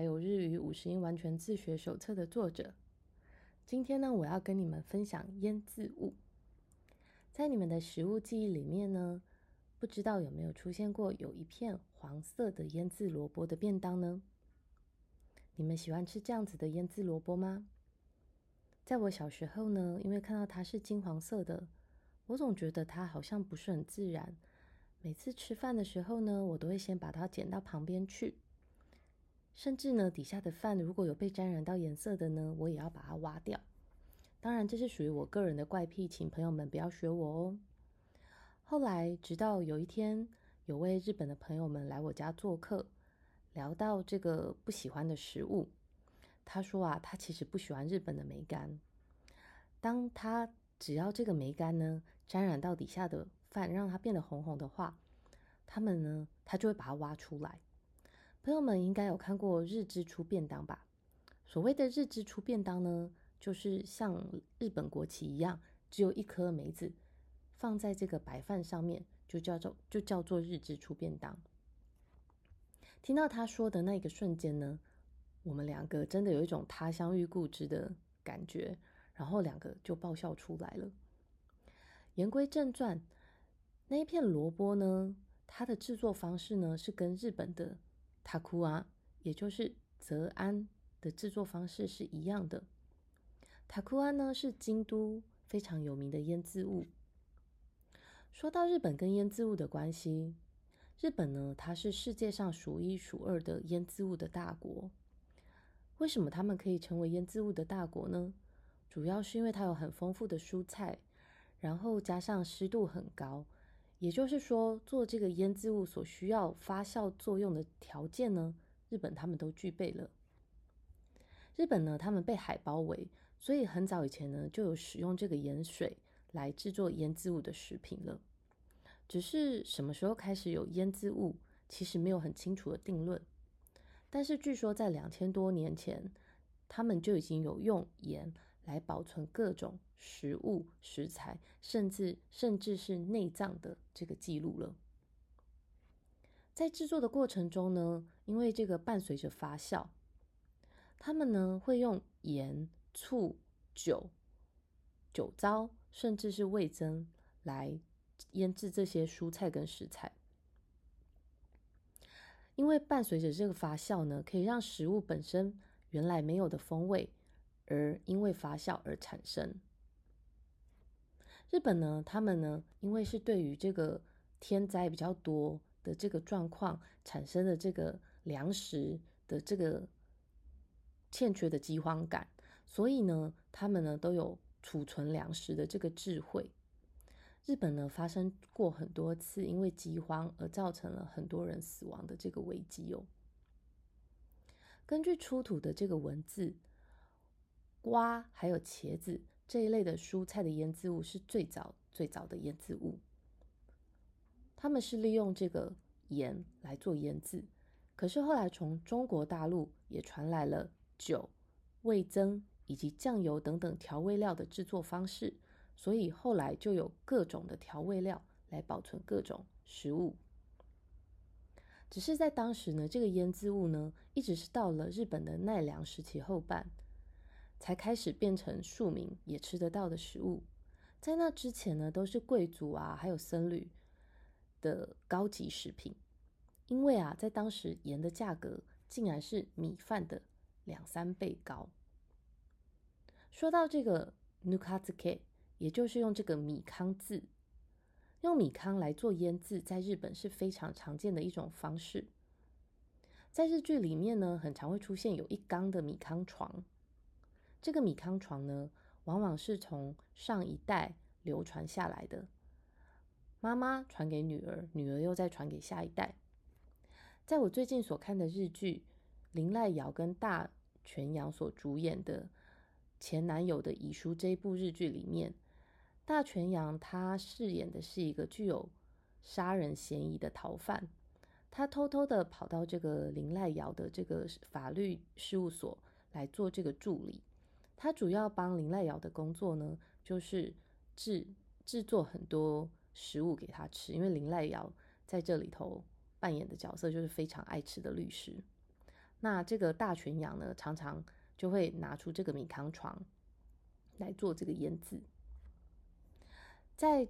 还有日语五十音完全自学手册的作者。今天呢，我要跟你们分享腌渍物。在你们的食物记忆里面呢，不知道有没有出现过有一片黄色的腌渍萝卜的便当呢？你们喜欢吃这样子的腌渍萝卜吗？在我小时候呢，因为看到它是金黄色的，我总觉得它好像不是很自然。每次吃饭的时候呢，我都会先把它捡到旁边去，甚至呢，底下的饭如果有被沾染到颜色的呢，我也要把它挖掉。当然，这是属于我个人的怪癖，请朋友们不要学我哦。后来，直到有一天，有位日本的朋友们来我家做客，聊到这个不喜欢的食物，他说啊，他其实不喜欢日本的梅干。当他只要这个梅干呢沾染到底下的饭，让它变得红红的话，他们呢，他就会把它挖出来。朋友们应该有看过日之出便当吧？所谓的日之出便当呢？就是像日本国旗一样，只有一颗梅子放在这个白饭上面，就叫做就叫做日之出便当。听到他说的那个瞬间呢，我们两个真的有一种他乡遇故知的感觉，然后两个就爆笑出来了。言归正传，那一片萝卜呢，它的制作方式呢是跟日本的塔库啊，也就是泽安的制作方式是一样的。塔库安呢是京都非常有名的腌渍物。说到日本跟腌渍物的关系，日本呢它是世界上数一数二的腌渍物的大国。为什么他们可以成为腌渍物的大国呢？主要是因为它有很丰富的蔬菜，然后加上湿度很高，也就是说做这个腌渍物所需要发酵作用的条件呢，日本他们都具备了。日本呢，他们被海包围。所以很早以前呢，就有使用这个盐水来制作腌渍物的食品了。只是什么时候开始有腌渍物，其实没有很清楚的定论。但是据说在两千多年前，他们就已经有用盐来保存各种食物食材，甚至甚至是内脏的这个记录了。在制作的过程中呢，因为这个伴随着发酵，他们呢会用盐。醋、酒、酒糟，甚至是味增，来腌制这些蔬菜跟食材。因为伴随着这个发酵呢，可以让食物本身原来没有的风味，而因为发酵而产生。日本呢，他们呢，因为是对于这个天灾比较多的这个状况产生的这个粮食的这个欠缺的饥荒感。所以呢，他们呢都有储存粮食的这个智慧。日本呢发生过很多次因为饥荒而造成了很多人死亡的这个危机哦。根据出土的这个文字，瓜还有茄子这一类的蔬菜的腌渍物是最早最早的腌渍物。他们是利用这个盐来做腌渍，可是后来从中国大陆也传来了酒、味增。以及酱油等等调味料的制作方式，所以后来就有各种的调味料来保存各种食物。只是在当时呢，这个腌渍物呢，一直是到了日本的奈良时期后半，才开始变成庶民也吃得到的食物。在那之前呢，都是贵族啊，还有僧侣的高级食品。因为啊，在当时盐的价格竟然是米饭的两三倍高。说到这个 nukazuke，也就是用这个米糠渍，用米糠来做腌渍，在日本是非常常见的一种方式。在日剧里面呢，很常会出现有一缸的米糠床。这个米糠床呢，往往是从上一代流传下来的，妈妈传给女儿，女儿又再传给下一代。在我最近所看的日剧，林濑遥跟大泉洋所主演的。前男友的遗书这一部日剧里面，大泉洋他饰演的是一个具有杀人嫌疑的逃犯，他偷偷的跑到这个林濑遥的这个法律事务所来做这个助理。他主要帮林濑遥的工作呢，就是制制作很多食物给他吃，因为林濑遥在这里头扮演的角色就是非常爱吃的律师。那这个大群羊呢，常常就会拿出这个米糠床来做这个腌制。在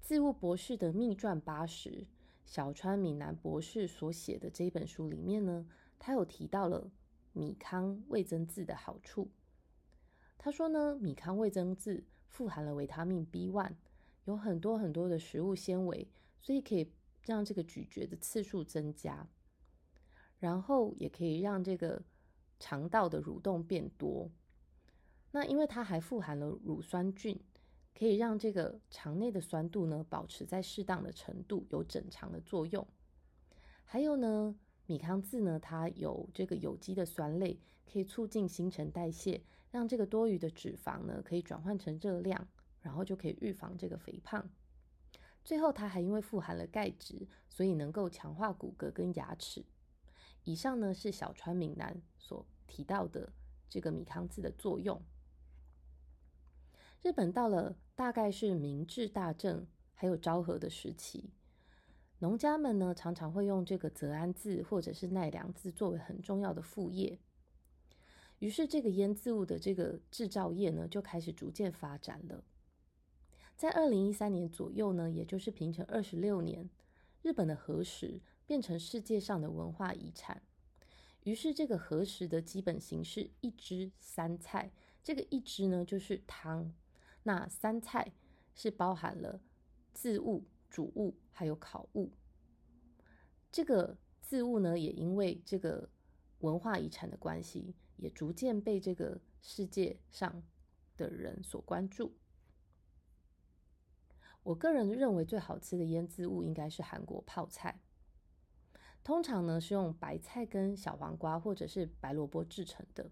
自物博士的秘传八十，小川闽南博士所写的这一本书里面呢，他有提到了米糠味增渍的好处。他说呢，米糠味增渍富含了维他命 B one，有很多很多的食物纤维，所以可以让这个咀嚼的次数增加。然后也可以让这个肠道的蠕动变多。那因为它还富含了乳酸菌，可以让这个肠内的酸度呢保持在适当的程度，有整肠的作用。还有呢，米糠渍呢，它有这个有机的酸类，可以促进新陈代谢，让这个多余的脂肪呢可以转换成热量，然后就可以预防这个肥胖。最后，它还因为富含了钙质，所以能够强化骨骼跟牙齿。以上呢是小川闽南所提到的这个米糠渍的作用。日本到了大概是明治大正还有昭和的时期，农家们呢常常会用这个泽安字或者是奈良字作为很重要的副业。于是这个腌渍物的这个制造业呢就开始逐渐发展了。在二零一三年左右呢，也就是平成二十六年，日本的和食。变成世界上的文化遗产。于是，这个和食的基本形式一汁三菜。这个一汁呢，就是汤；那三菜是包含了渍物、煮物还有烤物。这个渍物呢，也因为这个文化遗产的关系，也逐渐被这个世界上的人所关注。我个人认为最好吃的腌渍物应该是韩国泡菜。通常呢是用白菜跟小黄瓜或者是白萝卜制成的，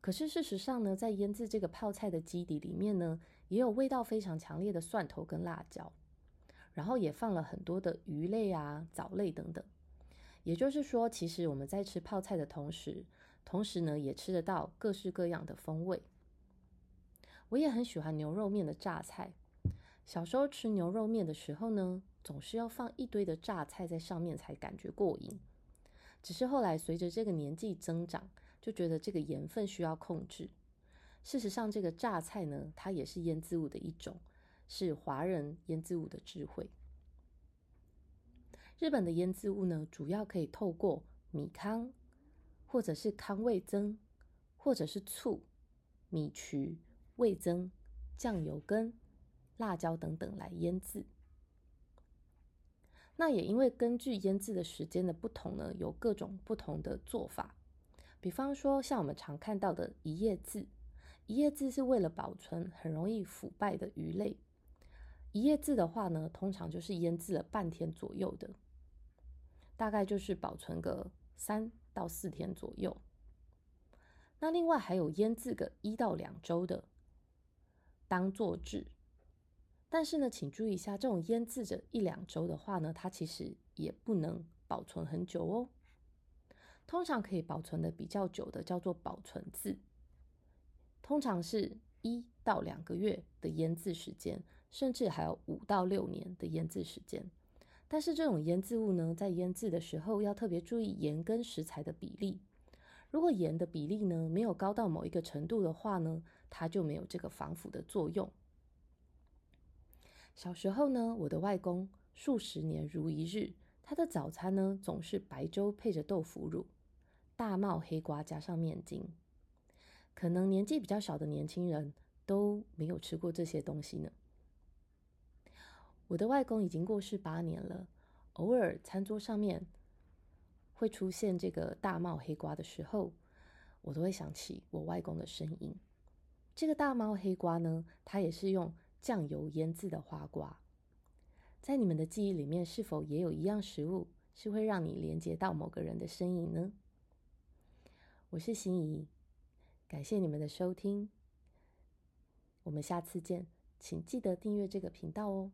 可是事实上呢，在腌制这个泡菜的基底里面呢，也有味道非常强烈的蒜头跟辣椒，然后也放了很多的鱼类啊、藻类等等。也就是说，其实我们在吃泡菜的同时，同时呢也吃得到各式各样的风味。我也很喜欢牛肉面的榨菜，小时候吃牛肉面的时候呢。总是要放一堆的榨菜在上面才感觉过瘾。只是后来随着这个年纪增长，就觉得这个盐分需要控制。事实上，这个榨菜呢，它也是腌渍物的一种，是华人腌制物的智慧。日本的腌制物呢，主要可以透过米糠，或者是糠味增，或者是醋、米曲、味增、酱油根辣椒等等来腌制。那也因为根据腌制的时间的不同呢，有各种不同的做法。比方说，像我们常看到的一夜渍，一夜渍是为了保存很容易腐败的鱼类。一页字的话呢，通常就是腌制了半天左右的，大概就是保存个三到四天左右。那另外还有腌制个一到两周的，当做制。但是呢，请注意一下，这种腌制着一两周的话呢，它其实也不能保存很久哦。通常可以保存的比较久的叫做保存字，通常是一到两个月的腌制时间，甚至还有五到六年的腌制时间。但是这种腌制物呢，在腌制的时候要特别注意盐跟食材的比例。如果盐的比例呢没有高到某一个程度的话呢，它就没有这个防腐的作用。小时候呢，我的外公数十年如一日，他的早餐呢总是白粥配着豆腐乳，大帽黑瓜加上面筋。可能年纪比较小的年轻人都没有吃过这些东西呢。我的外公已经过世八年了，偶尔餐桌上面会出现这个大帽黑瓜的时候，我都会想起我外公的身影。这个大帽黑瓜呢，它也是用。酱油腌制的花瓜，在你们的记忆里面，是否也有一样食物是会让你连接到某个人的身影呢？我是心怡，感谢你们的收听，我们下次见，请记得订阅这个频道哦。